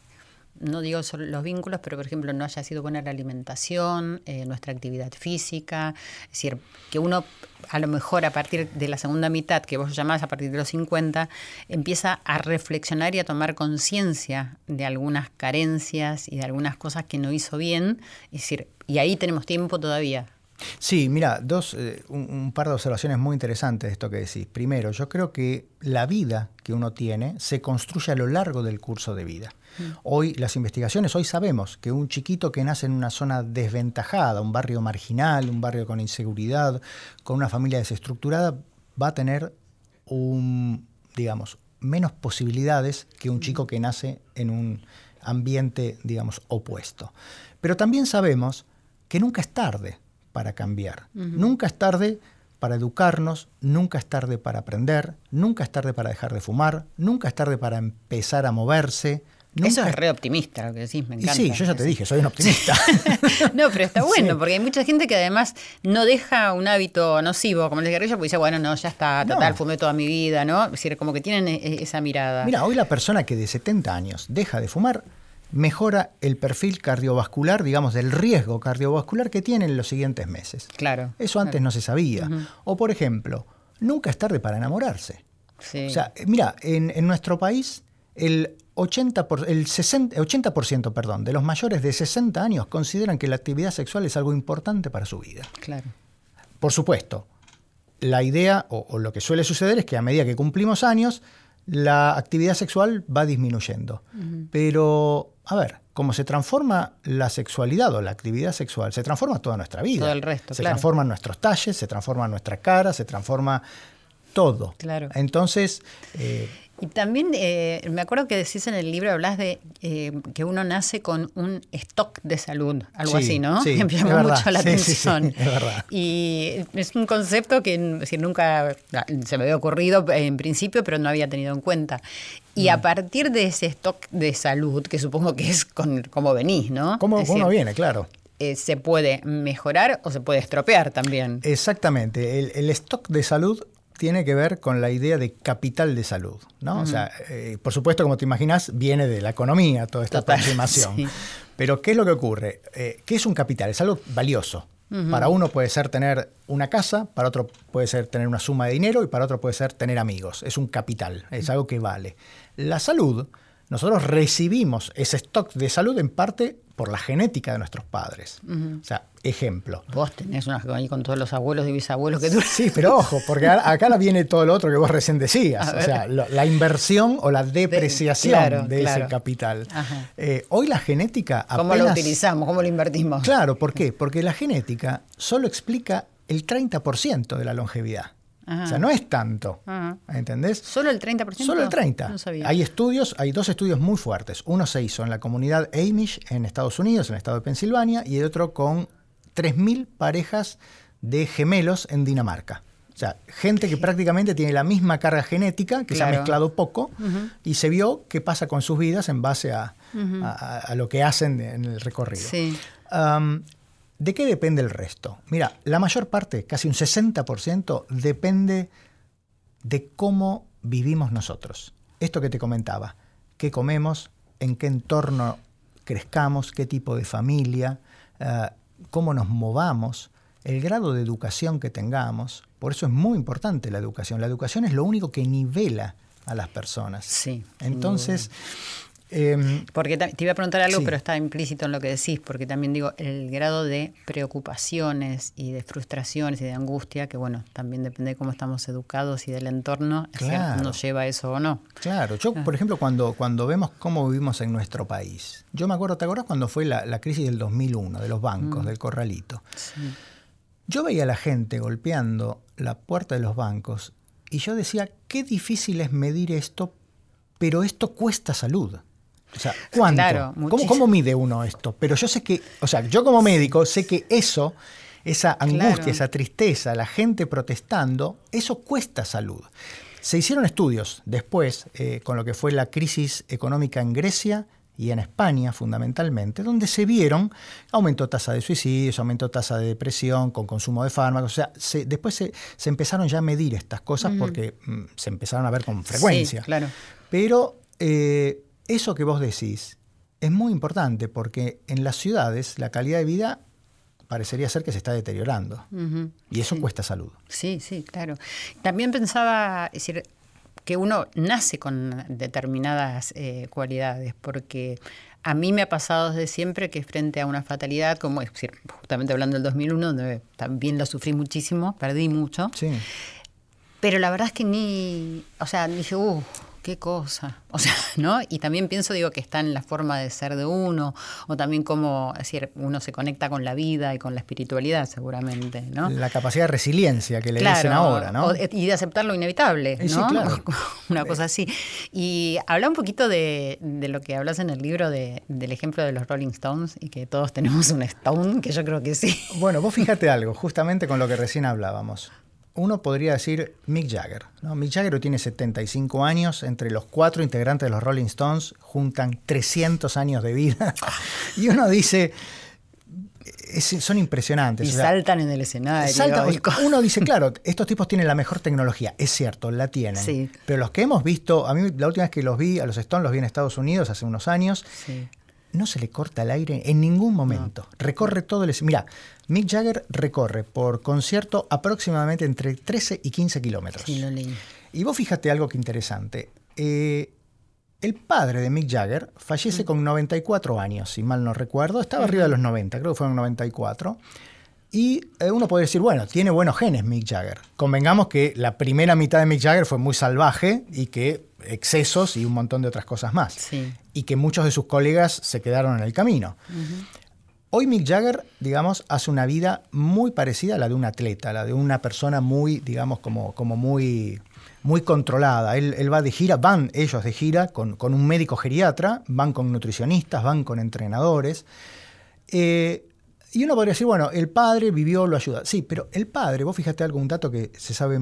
S1: no digo solo los vínculos, pero por ejemplo no haya sido buena la alimentación, eh, nuestra actividad física, es decir, que uno a lo mejor a partir de la segunda mitad, que vos llamás a partir de los 50, empieza a reflexionar y a tomar conciencia de algunas carencias y de algunas cosas que no hizo bien, es decir, y ahí tenemos tiempo todavía
S4: Sí, mira, dos, eh, un, par de observaciones muy interesantes de esto que decís. Primero, yo creo que la vida que uno tiene se construye a lo largo del curso de vida. Mm. Hoy las investigaciones, hoy sabemos que un chiquito que nace en una zona desventajada, un barrio marginal, un barrio con inseguridad, con una familia desestructurada, va a tener un, digamos, menos posibilidades que un chico que nace en un ambiente, digamos, opuesto. Pero también sabemos que nunca es tarde para cambiar. Nunca es tarde para educarnos, nunca es tarde para aprender, nunca es tarde para dejar de fumar, nunca es tarde para empezar a moverse.
S1: Eso es re optimista lo que decís, me encanta.
S4: sí, yo ya te dije, soy un optimista.
S1: no, pero está bueno, porque hay mucha gente que además no deja un hábito nocivo, como el guerrilla, porque dice, bueno, no, ya está, total, fumé toda mi vida, ¿no? Es decir, como que tienen e, e, esa mirada.
S4: Mira, hoy la persona que de 70 años deja de fumar mejora el perfil cardiovascular, digamos, del riesgo cardiovascular que tiene en los siguientes meses.
S1: Claro.
S4: Eso antes no se sabía. O, por ejemplo, nunca es tarde para enamorarse. O sea, mira, en, nuestro país el 80%, por, el 60, 80 perdón, de los mayores de 60 años consideran que la actividad sexual es algo importante para su vida.
S1: Claro.
S4: Por supuesto, la idea o, o lo que suele suceder es que a medida que cumplimos años, la actividad sexual va disminuyendo. Pero, a ver, como se transforma la sexualidad o la actividad sexual, se transforma toda nuestra vida.
S1: Todo el resto,
S4: Se transforman nuestros talles, se transforma nuestra cara, se transforma todo.
S1: Claro.
S4: Entonces, eh,
S1: y también eh, me acuerdo que decís en el libro, hablas de eh, que uno nace con un stock de salud, algo así, ¿no?
S4: Sí,
S1: me llamó mucho la atención.
S4: es verdad.
S1: Y es un concepto que nunca ah, se me había ocurrido en principio, pero no había tenido en cuenta. Y a mm. partir de ese stock de salud, que supongo que es con cómo venís, ¿no?
S4: ¿Cómo uno viene, claro.
S1: Eh, se puede mejorar o se puede estropear también.
S4: Exactamente. El, el, stock de salud tiene que ver con la idea de capital de salud. ¿no? O sea, eh, por supuesto, como te imaginas, viene de la economía toda esta aproximación. Pero, ¿qué es lo que ocurre? Eh, ¿Qué es un capital? Es algo valioso. Para uno puede ser tener una casa, para otro puede ser tener una suma de dinero y para otro puede ser tener amigos. Es un capital, es algo que vale. La salud, nosotros recibimos ese stock de salud en parte por la genética de nuestros padres. O sea, ejemplo.
S1: Vos tenés una ahí con todos los abuelos y bisabuelos que tú...
S4: Sí, pero ojo, porque acá viene todo lo otro que vos recién decías. O sea, la inversión o la depreciación de, ese capital. Eh, hoy la genética
S1: apenas... ¿Cómo lo utilizamos? ¿Cómo lo invertimos?
S4: Claro, ¿por qué? Porque la genética solo explica el 30% de la longevidad. O sea, no es tanto. ¿Entendés?
S1: ¿Solo el 30%?
S4: Solo el 30%. Hay estudios, hay dos estudios muy fuertes. Uno se hizo en la comunidad Amish en Estados Unidos, en el estado de Pensilvania, y el otro con 3.000 parejas de gemelos en Dinamarca. O sea, gente que prácticamente tiene la misma carga genética, que se ha mezclado poco, y se vio qué pasa con sus vidas en base a, lo que hacen en el recorrido.
S1: Sí.
S4: ¿De qué depende el resto? Mira, la mayor parte, casi un 60%, depende de cómo vivimos nosotros. Esto que te comentaba, qué comemos, en qué entorno crezcamos, qué tipo de familia, eh, cómo nos movamos, el grado de educación que tengamos. Por eso es muy importante la educación. La educación es lo único que nivela a las personas.
S1: Sí.
S4: Entonces, Em,
S1: porque te iba a preguntar algo, pero está implícito en lo que decís, porque también digo, el grado de preocupaciones y de frustraciones y de angustia, que bueno, también depende de cómo estamos educados y del entorno, nos lleva a eso o no.
S4: Claro, yo, por ejemplo, cuando, cuando vemos cómo vivimos en nuestro país, yo me acuerdo, ¿te acuerdas cuando fue la, crisis del 2001, de los bancos, mm. del corralito? Yo veía a la gente golpeando la puerta de los bancos y yo decía, qué difícil es medir esto, pero esto cuesta salud. O sea, ¿cuánto? ¿Cómo, mide uno esto? Pero yo sé que, o sea, yo como médico sé que eso, esa angustia, esa tristeza, la gente protestando, eso cuesta salud. Se hicieron estudios después eh, con lo que fue la crisis económica en Grecia y en España fundamentalmente, donde se vieron aumentó tasa de suicidios, aumentó tasa de depresión con consumo de fármacos, o sea, después se, empezaron ya a medir estas cosas porque mm, se empezaron a ver con frecuencia.
S1: Sí, claro.
S4: Pero eh, eso que vos decís es muy importante porque en las ciudades la calidad de vida parecería ser que se está deteriorando. y eso cuesta salud.
S1: Sí, sí, claro. También pensaba, decir, que uno nace con determinadas eh, cualidades, porque a mí me ha pasado desde siempre que frente a una fatalidad, como es decir, justamente hablando del 2001, donde también lo sufrí muchísimo, perdí mucho. Sí. Pero la verdad es que ni, o sea, dije, uh, qué cosa. O sea, ¿no? Y también pienso, digo, que está en la forma de ser de uno, o también cómo, decir, uno se conecta con la vida y con la espiritualidad, seguramente, ¿no?
S4: La capacidad de resiliencia que le dicen ahora, ¿no?
S1: y de aceptar lo inevitable, ¿no? Sí, claro. Una cosa así. Y habla un poquito de, lo que hablas en el libro de, del ejemplo de los Rolling Stones y que todos tenemos un Stone, que yo creo que sí.
S4: Bueno, vos fíjate algo, justamente con lo que recién hablábamos uno podría decir Mick Jagger. Mick Jagger tiene 75 años, entre los cuatro integrantes de los Rolling Stones juntan 300 años de vida. y uno dice, son impresionantes.
S1: Y saltan en el escenario.
S4: uno dice, claro, estos tipos tienen la mejor tecnología. Es cierto, la tienen. Pero los que hemos visto, a mí la última vez que los vi, a los Stones los vi en Estados Unidos hace unos años, no se le corta el aire en ningún momento. Recorre todo el... Mira, Mick Jagger recorre por concierto aproximadamente entre 13 y 15 kilómetros.
S1: Sí, lo leí.
S4: Y vos fíjate algo que interesante. Eh, el padre de Mick Jagger fallece mm. con 94 años, si mal no recuerdo. Estaba arriba de los 90, creo que fueron 94. Y eh, uno puede decir, bueno, tiene buenos genes Mick Jagger. Convengamos que la primera mitad de Mick Jagger fue muy salvaje y que excesos y un montón de otras cosas más. Y que muchos de sus colegas se quedaron en el camino. Hoy Mick Jagger, digamos, hace una vida muy parecida a la de un atleta, la de una persona muy, digamos, como, como muy, muy controlada. Él, va de gira, van ellos de gira con, con, un médico geriatra, van con nutricionistas, van con entrenadores. Eh, y uno podría decir, bueno, el padre vivió, lo ayuda. Sí, pero el padre, vos fíjate algún dato que se sabe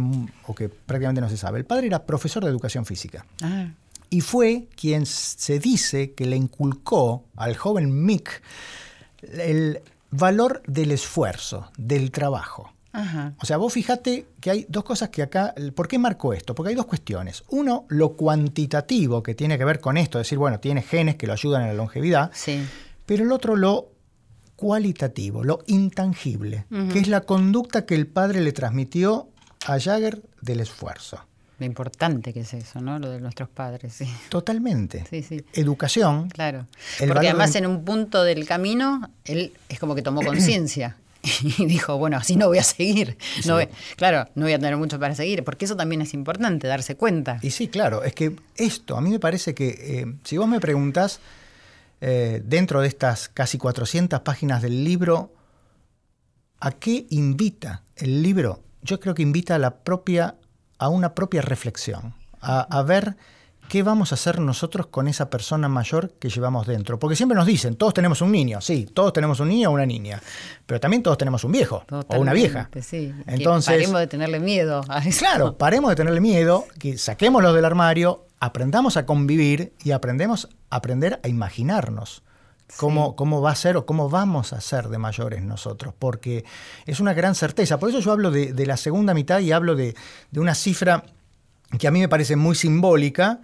S4: o que prácticamente no se sabe. El padre era profesor de educación física. Ah. Y fue quien se dice que le inculcó al joven Mick el valor del esfuerzo, del trabajo. O sea, vos fíjate que hay dos cosas que acá. ¿Por qué marco esto? Porque hay dos cuestiones. Uno, lo cuantitativo que tiene que ver con esto, decir, bueno, tiene genes que lo ayudan en la longevidad. Sí. Pero el otro, lo cualitativo, lo intangible, que es la conducta que el padre le transmitió a Jagger del esfuerzo.
S1: Lo importante que es eso, ¿no? Lo de nuestros padres, sí.
S4: Totalmente. Sí, sí. Educación.
S1: Claro. Porque además en un punto del camino, él es como que tomó conciencia y dijo, bueno, así no voy a seguir. No claro, no voy a tener mucho para seguir, porque eso también es importante, darse cuenta.
S4: Y sí, claro, es que esto, a mí me parece que, eh, si vos me preguntás, eh, dentro de estas casi 400 páginas del libro, ¿a qué invita el libro? Yo creo que invita a, la propia, a una propia reflexión, a, ver qué vamos a hacer nosotros con esa persona mayor que llevamos dentro. Porque siempre nos dicen, todos tenemos un niño, sí, todos tenemos un niño o una niña, pero también todos tenemos un viejo o una vieja.
S1: Entonces, paremos de tenerle miedo. A eso.
S4: Claro, paremos de tenerle miedo, que saquémoslo del armario, aprendamos a convivir y aprendemos aprender a imaginarnos. Cómo, cómo, va a ser o cómo vamos a ser de mayores nosotros, porque es una gran certeza. Por eso yo hablo de, la segunda mitad y hablo de, una cifra que a mí me parece muy simbólica,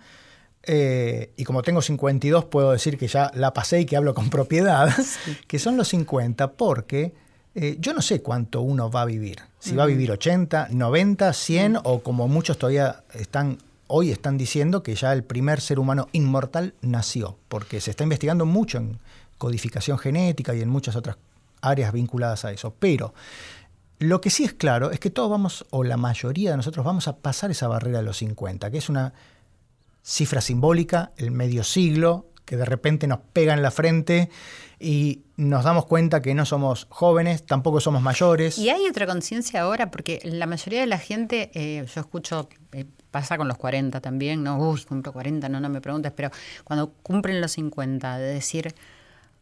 S4: eh, y como tengo 52 puedo decir que ya la pasé y que hablo con propiedad, que son los 50 porque eh, yo no sé cuánto uno va a vivir. Si va a vivir 80, 90, 100 o como muchos todavía están hoy están diciendo que ya el primer ser humano inmortal nació, porque se está investigando mucho en codificación genética y en muchas otras áreas vinculadas a eso. Pero lo que sí es claro es que todos vamos, o la mayoría de nosotros vamos a pasar esa barrera de los 50, que es una cifra simbólica, el medio siglo, que de repente nos pega en la frente y nos damos cuenta que no somos jóvenes, tampoco somos mayores.
S1: Y hay otra conciencia ahora, porque la mayoría de la gente, eh, yo escucho, eh, pasa con los 40 también, no, uy, cumplo 40, no, no me preguntes, pero cuando cumplen los 50, de decir,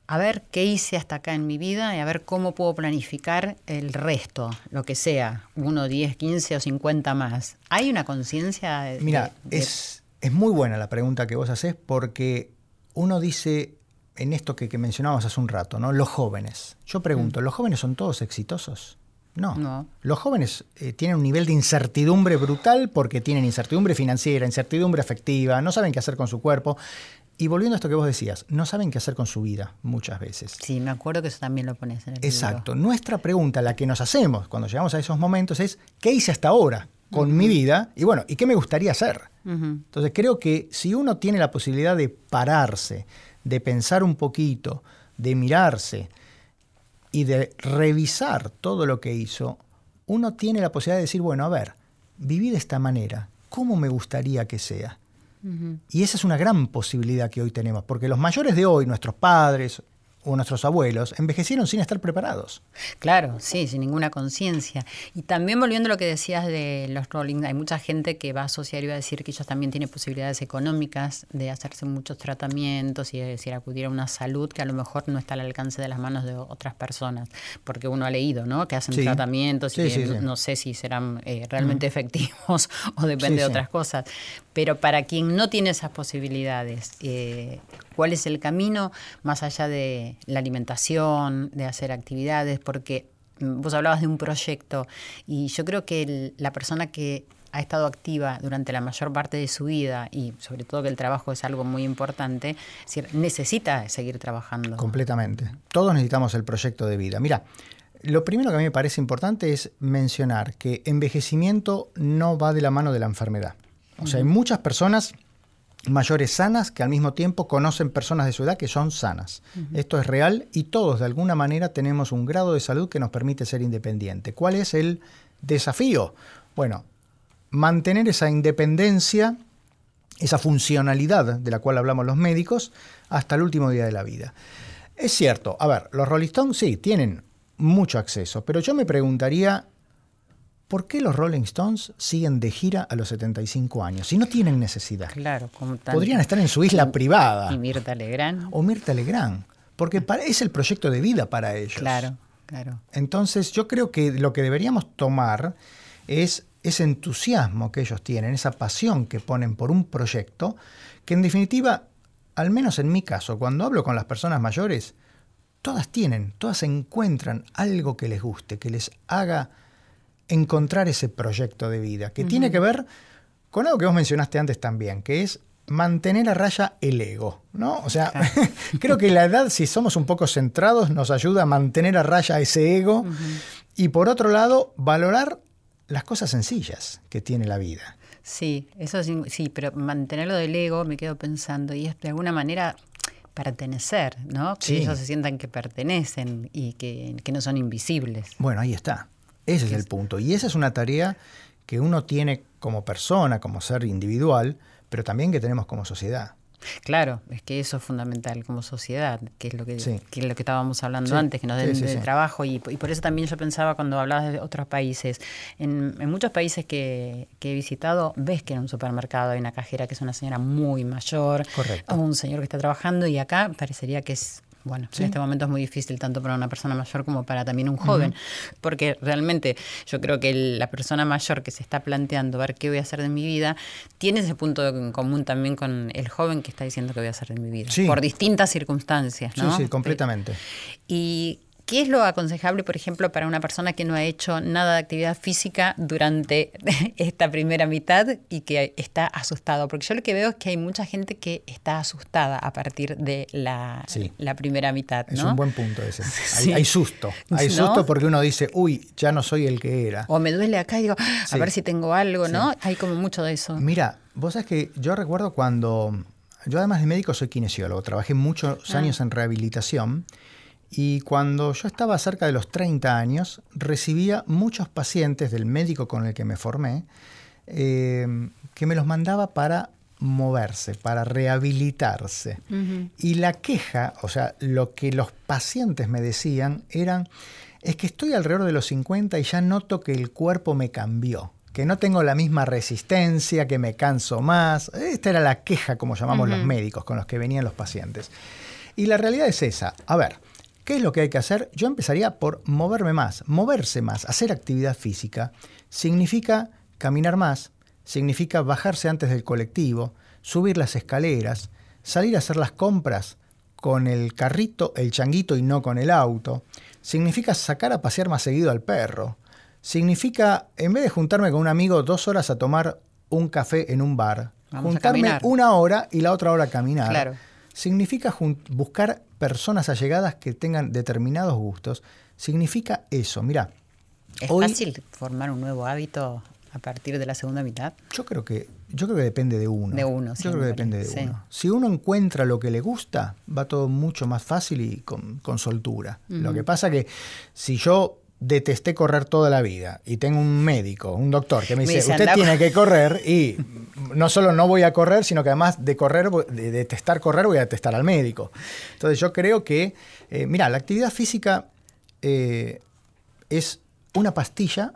S1: a ver qué hice hasta acá en mi vida y a ver cómo puedo planificar el resto, lo que sea, uno, 10, 15 o 50 más. ¿Hay una conciencia?
S4: Mira, es, es muy buena la pregunta que vos haces porque uno dice, en esto que, mencionábamos hace un rato, ¿no? Los jóvenes. Yo pregunto, mm. ¿los jóvenes son todos exitosos? No. Los jóvenes eh, tienen un nivel de incertidumbre brutal porque tienen incertidumbre financiera, incertidumbre afectiva, no saben qué hacer con su cuerpo. Y volviendo a esto que vos decías, no saben qué hacer con su vida muchas veces.
S1: Sí, me acuerdo que eso también lo pones en el
S4: Exacto. Nuestra pregunta, la que nos hacemos cuando llegamos a esos momentos es, ¿qué hice hasta ahora con mi vida? Y bueno, ¿y qué me gustaría hacer? Entonces creo que si uno tiene la posibilidad de pararse, de pensar un poquito, de mirarse y de revisar todo lo que hizo, uno tiene la posibilidad de decir, bueno, a ver, viví de esta manera, ¿cómo me gustaría que sea? Y esa es una gran posibilidad que hoy tenemos, porque los mayores de hoy, nuestros padres, o nuestros abuelos envejecieron sin estar preparados.
S1: Claro, sí, sin ninguna conciencia. Y también volviendo a lo que decías de los Rolling, hay mucha gente que va a asociar y va a decir que ellos también tienen posibilidades económicas de hacerse muchos tratamientos y de decir acudir a una salud que a lo mejor no está al alcance de las manos de otras personas, porque uno ha leído, ¿no? Que hacen tratamientos y no, sé si serán eh, realmente efectivos o depende de otras cosas. Pero para quien no tiene esas posibilidades, eh, ¿cuál es el camino más allá de la alimentación, de hacer actividades? Porque vos hablabas de un proyecto y yo creo que la persona que ha estado activa durante la mayor parte de su vida y sobre todo que el trabajo es algo muy importante, necesita seguir trabajando.
S4: Completamente. Todos necesitamos el proyecto de vida. Mira, lo primero que a mí me parece importante es mencionar que envejecimiento no va de la mano de la enfermedad. O sea, hay muchas personas mayores sanas que al mismo tiempo conocen personas de su edad que son sanas. Esto es real y todos de alguna manera tenemos un grado de salud que nos permite ser independiente. ¿Cuál es el desafío? Bueno, mantener esa independencia, esa funcionalidad de la cual hablamos los médicos, hasta el último día de la vida. Es cierto, a ver, los Rolling Stones sí, tienen mucho acceso, pero yo me preguntaría ¿por qué los Rolling Stones siguen de gira a los 75 años si no tienen necesidad?
S1: Claro, como
S4: Podrían estar en su isla privada.
S1: Y Mirta Legrand.
S4: O Mirta Legrand, porque es el proyecto de vida para ellos.
S1: Claro, claro.
S4: Entonces yo creo que lo que deberíamos tomar es ese entusiasmo que ellos tienen, esa pasión que ponen por un proyecto, que en definitiva, al menos en mi caso, cuando hablo con las personas mayores, todas tienen, todas encuentran algo que les guste, que les haga encontrar ese proyecto de vida, que tiene que ver con algo que vos mencionaste antes también, que es mantener a raya el ego, ¿no? O sea, creo que la edad, si somos un poco centrados, nos ayuda a mantener a raya ese ego y por otro lado, valorar las cosas sencillas que tiene la vida.
S1: Sí, eso sí, sí, pero mantenerlo del ego, me quedo pensando, y es de alguna manera pertenecer, ¿no? Que ellos se sientan que pertenecen y que, que no son invisibles.
S4: Bueno, ahí está. Ese es el punto. Y esa es una tarea que uno tiene como persona, como ser individual, pero también que tenemos como sociedad.
S1: Claro, es que eso es fundamental como sociedad, que es lo que, que, es lo que estábamos hablando antes, que nos den de trabajo. Y, por eso también yo pensaba cuando hablabas de otros países, en, muchos países que, que, he visitado ves que en un supermercado hay una cajera que es una señora muy mayor o un señor que está trabajando y acá parecería que es bueno, en este momento es muy difícil tanto para una persona mayor como para también un joven, porque realmente yo creo que la persona mayor que se está planteando ver qué voy a hacer de mi vida, tiene ese punto en común también con el joven que está diciendo qué voy a hacer de mi vida, por distintas circunstancias, ¿no?
S4: Sí, sí, completamente.
S1: Y ¿Qué es lo aconsejable, por ejemplo, para una persona que no ha hecho nada de actividad física durante esta primera mitad y que está asustado? Porque yo lo que veo es que hay mucha gente que está asustada a partir de la, la primera mitad.
S4: Es un buen punto ese. Hay, susto. Hay susto porque uno dice, uy, ya no soy el que era.
S1: O me duele acá y digo, ah, a ver si tengo algo, ¿no? Hay como mucho de eso.
S4: Mira, vos sabés que yo recuerdo cuando. Yo, además de médico, soy kinesiólogo. Trabajé muchos ah. años en rehabilitación. Y cuando yo estaba cerca de los 30 años, recibía muchos pacientes del médico con el que me formé, eh, que me los mandaba para moverse, para rehabilitarse. Y la queja, o sea, lo que los pacientes me decían eran, es que estoy alrededor de los 50 y ya noto que el cuerpo me cambió, que no tengo la misma resistencia, que me canso más. Esta era la queja, como llamamos los médicos, con los que venían los pacientes. Y la realidad es esa. A ver, ¿qué es lo que hay que hacer? Yo empezaría por moverme más, moverse más, hacer actividad física. Significa caminar más, significa bajarse antes del colectivo, subir las escaleras, salir a hacer las compras con el carrito, el changuito y no con el auto. Significa sacar a pasear más seguido al perro. Significa, en vez de juntarme con un amigo dos horas a tomar un café en un bar, juntarme una hora y la otra hora caminar.
S1: Claro.
S4: Significa buscar personas allegadas que tengan determinados gustos. Significa eso. Mira.
S1: ¿Es fácil formar un nuevo hábito a partir de la segunda mitad?
S4: Yo creo que, yo creo que depende de uno.
S1: De uno,
S4: Yo creo que depende de uno. Si uno encuentra lo que le gusta, va todo mucho más fácil y con, soltura. Lo que pasa que si yo detesté correr toda la vida y tengo un médico, un doctor que me dice, usted tiene que correr y no solo no voy a correr, sino que además de correr, de detestar correr, voy a detestar al médico. Entonces yo creo que, eh, mira, la actividad física eh, es una pastilla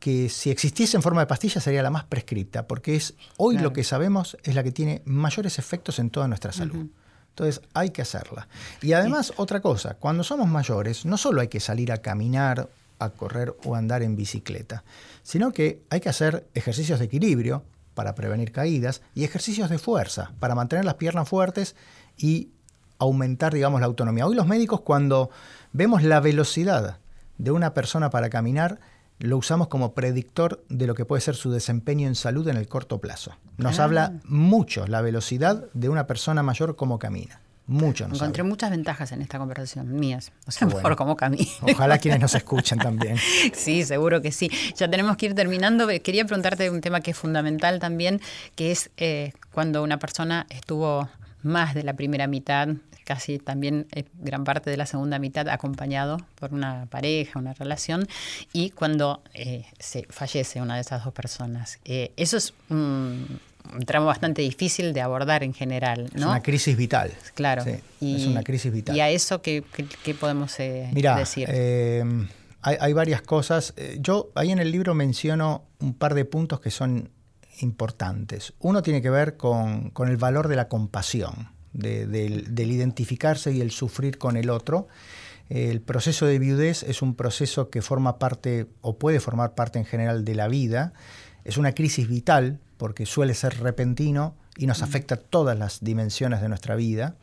S4: que si existiese en forma de pastilla sería la más prescripta, porque es hoy lo que sabemos es la que tiene mayores efectos en toda nuestra salud. Entonces hay que hacerla. Y además, otra cosa, cuando somos mayores, no solo hay que salir a caminar, a correr o andar en bicicleta, sino que hay que hacer ejercicios de equilibrio para prevenir caídas y ejercicios de fuerza para mantener las piernas fuertes y aumentar, digamos, la autonomía. Hoy los médicos cuando vemos la velocidad de una persona para caminar, lo usamos como predictor de lo que puede ser su desempeño en salud en el corto plazo. Nos ah. habla mucho la velocidad de una persona mayor como camina. Mucho.
S1: Nos Encontré muchas ventajas en esta conversación, mías. O sea, por cómo camina.
S4: Ojalá quienes nos escuchen también.
S1: sí, seguro que sí. Ya tenemos que ir terminando. Quería preguntarte un tema que es fundamental también, que es eh, cuando una persona estuvo más de la primera mitad casi también eh, gran parte de la segunda mitad acompañado por una pareja, una relación, y cuando eh, se fallece una de esas dos personas. Eh, eso es un, tramo bastante difícil de abordar en general. ¿no?
S4: Es una crisis vital.
S1: Claro.
S4: y, es una crisis vital.
S1: ¿Y a eso qué, podemos decir?
S4: Hay, hay, varias cosas. Yo ahí en el libro menciono un par de puntos que son importantes. Uno tiene que ver con, con el valor de la compasión del, identificarse y el sufrir con el otro. El proceso de viudez es un proceso que forma parte o puede formar parte en general de la vida. Es una crisis vital porque suele ser repentino y nos afecta todas las dimensiones de nuestra vida.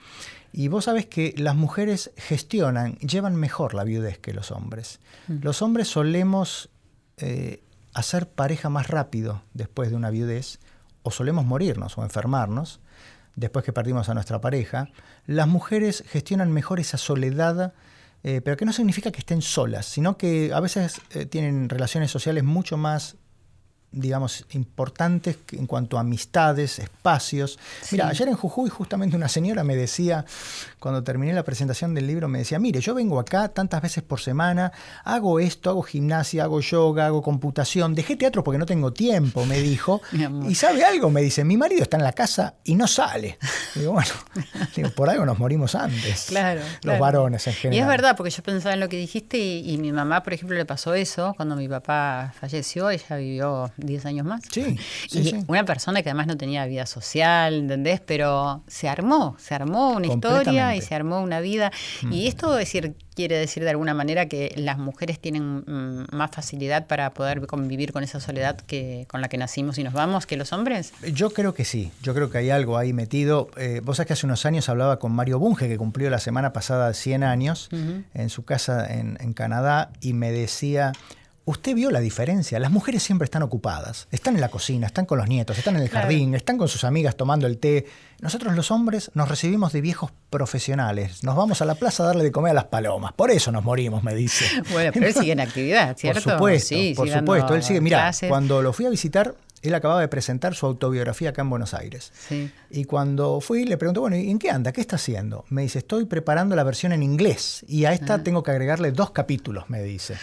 S4: Y vos sabés que las mujeres gestionan, llevan mejor la viudez que los hombres. Los hombres solemos eh, hacer pareja más rápido después de una viudez, o solemos morirnos o enfermarnos, después que perdimos a nuestra pareja, las mujeres gestionan mejor esa soledad, eh, pero que no significa que estén solas, sino que a veces eh, tienen relaciones sociales mucho más digamos, importantes en cuanto a amistades, espacios. Mira, ayer en Jujuy justamente una señora me decía, cuando terminé la presentación del libro, me decía, mire, yo vengo acá tantas veces por semana, hago esto, hago gimnasia, hago yoga, hago computación, dejé teatro porque no tengo tiempo, me dijo. y sabe algo, me dice, mi marido está en la casa y no sale. Digo, bueno, por algo nos morimos antes.
S1: Claro.
S4: Los varones en general.
S1: Y es verdad, porque yo pensaba en lo que dijiste y, y mi mamá, por ejemplo, le pasó eso cuando mi papá falleció, ella vivió 10 años más.
S4: Sí, sí,
S1: y
S4: sí.
S1: una persona que además no tenía vida social, ¿entendés? Pero se armó, se armó una historia y se armó una vida.
S4: Mm.
S1: Y esto decir, quiere decir de alguna manera que las mujeres tienen mm, más facilidad para poder convivir con esa soledad que con la que nacimos y nos vamos que los hombres.
S4: Yo creo que sí, yo creo que hay algo ahí metido. Eh, vos sabés que hace unos años hablaba con Mario Bunge, que cumplió la semana pasada 100 años en su casa en, en Canadá, y me decía, usted vio la diferencia, las mujeres siempre están ocupadas, están en la cocina, están con los nietos, están en el
S1: Claro.
S4: jardín, están con sus amigas tomando el té. Nosotros los hombres nos recibimos de viejos profesionales, nos vamos a la plaza a darle de comer a las palomas, por eso nos morimos, me dice.
S1: Bueno, pero él sigue en actividad, ¿cierto?
S4: Por supuesto,
S1: Sí,
S4: por supuesto. Él sigue, mira, cuando lo fui a visitar, él acababa de presentar su autobiografía acá en Buenos Aires.
S1: Sí.
S4: Y cuando fui, le pregunto, bueno, ¿y en qué anda? ¿Qué está haciendo? Me dice, estoy preparando la versión en inglés y a esta tengo que agregarle dos capítulos, me dice.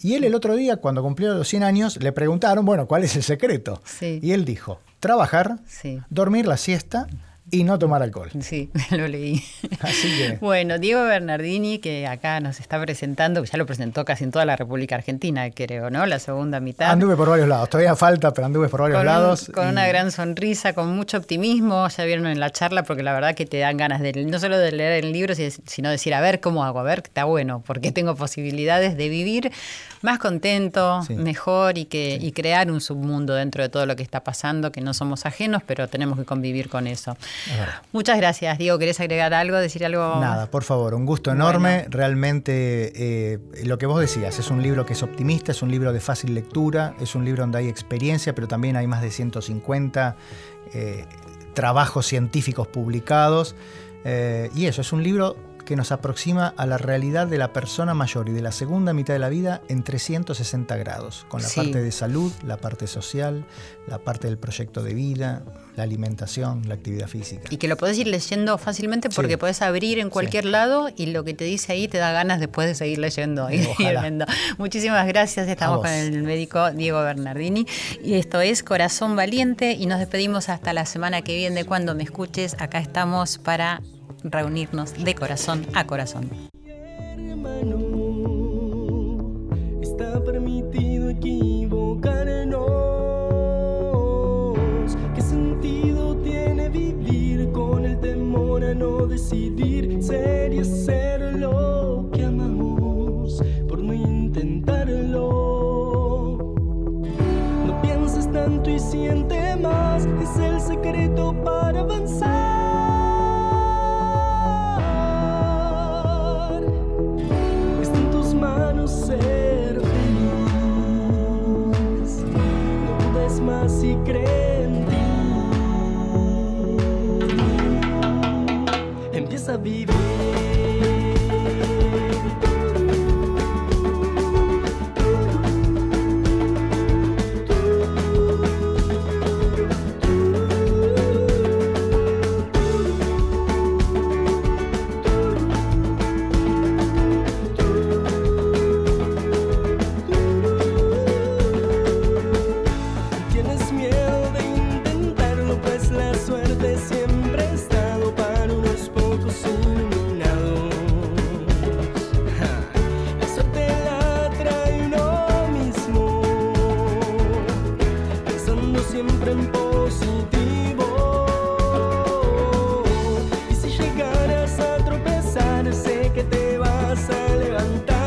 S4: Y él el otro día, cuando cumplió los 100 años, le preguntaron, bueno, ¿cuál es el secreto?
S1: Sí.
S4: Y él dijo, trabajar,
S1: Sí.
S4: dormir la siesta y no tomar alcohol.
S1: Sí, lo leí.
S4: Así que...
S1: Bueno, Diego Bernardini, que acá nos está presentando, que ya lo presentó casi en toda la República Argentina, creo, ¿no? La segunda mitad.
S4: Anduve por varios lados, todavía falta, pero anduve por varios
S1: con,
S4: lados.
S1: con
S4: y-
S1: una gran sonrisa, con mucho optimismo, ya vieron en la charla, porque la verdad que te dan ganas de no solo de leer el libro, si- sino decir, a ver cómo hago, a ver, está bueno, porque tengo posibilidades de vivir más contento,
S4: Sí.
S1: mejor y que y crear un submundo dentro de todo lo que está pasando, que no somos ajenos, pero tenemos que convivir con eso. Muchas gracias, Diego. ¿Querés agregar algo, decir algo?
S4: Nada, por favor, un gusto enorme. Realmente eh, lo que vos decías, es un libro que es optimista, es un libro de fácil lectura, es un libro donde hay experiencia, pero también hay más de 150 eh, trabajos científicos publicados. Eh, y eso, es un libro que nos aproxima a la realidad de la persona mayor y de la segunda mitad de la vida en 360 grados, con la
S1: Sí.
S4: parte de salud, la parte social, la parte del proyecto de vida, la alimentación, la actividad física.
S1: Y que lo podés ir leyendo fácilmente porque
S4: Sí.
S1: podés abrir en cualquier lado y lo que te dice ahí te da ganas después de seguir leyendo y viendo. Muchísimas gracias. Estamos con el médico Diego Bernardini y esto es Corazón Valiente y nos despedimos hasta la semana que viene cuando me escuches. Acá estamos para reunirnos de corazón a corazón.
S2: Decidir ser y hacer lo que amamos por no intentarlo? No pienses tanto y siente más, es el secreto para avanzar. Ti. Empieza levantar,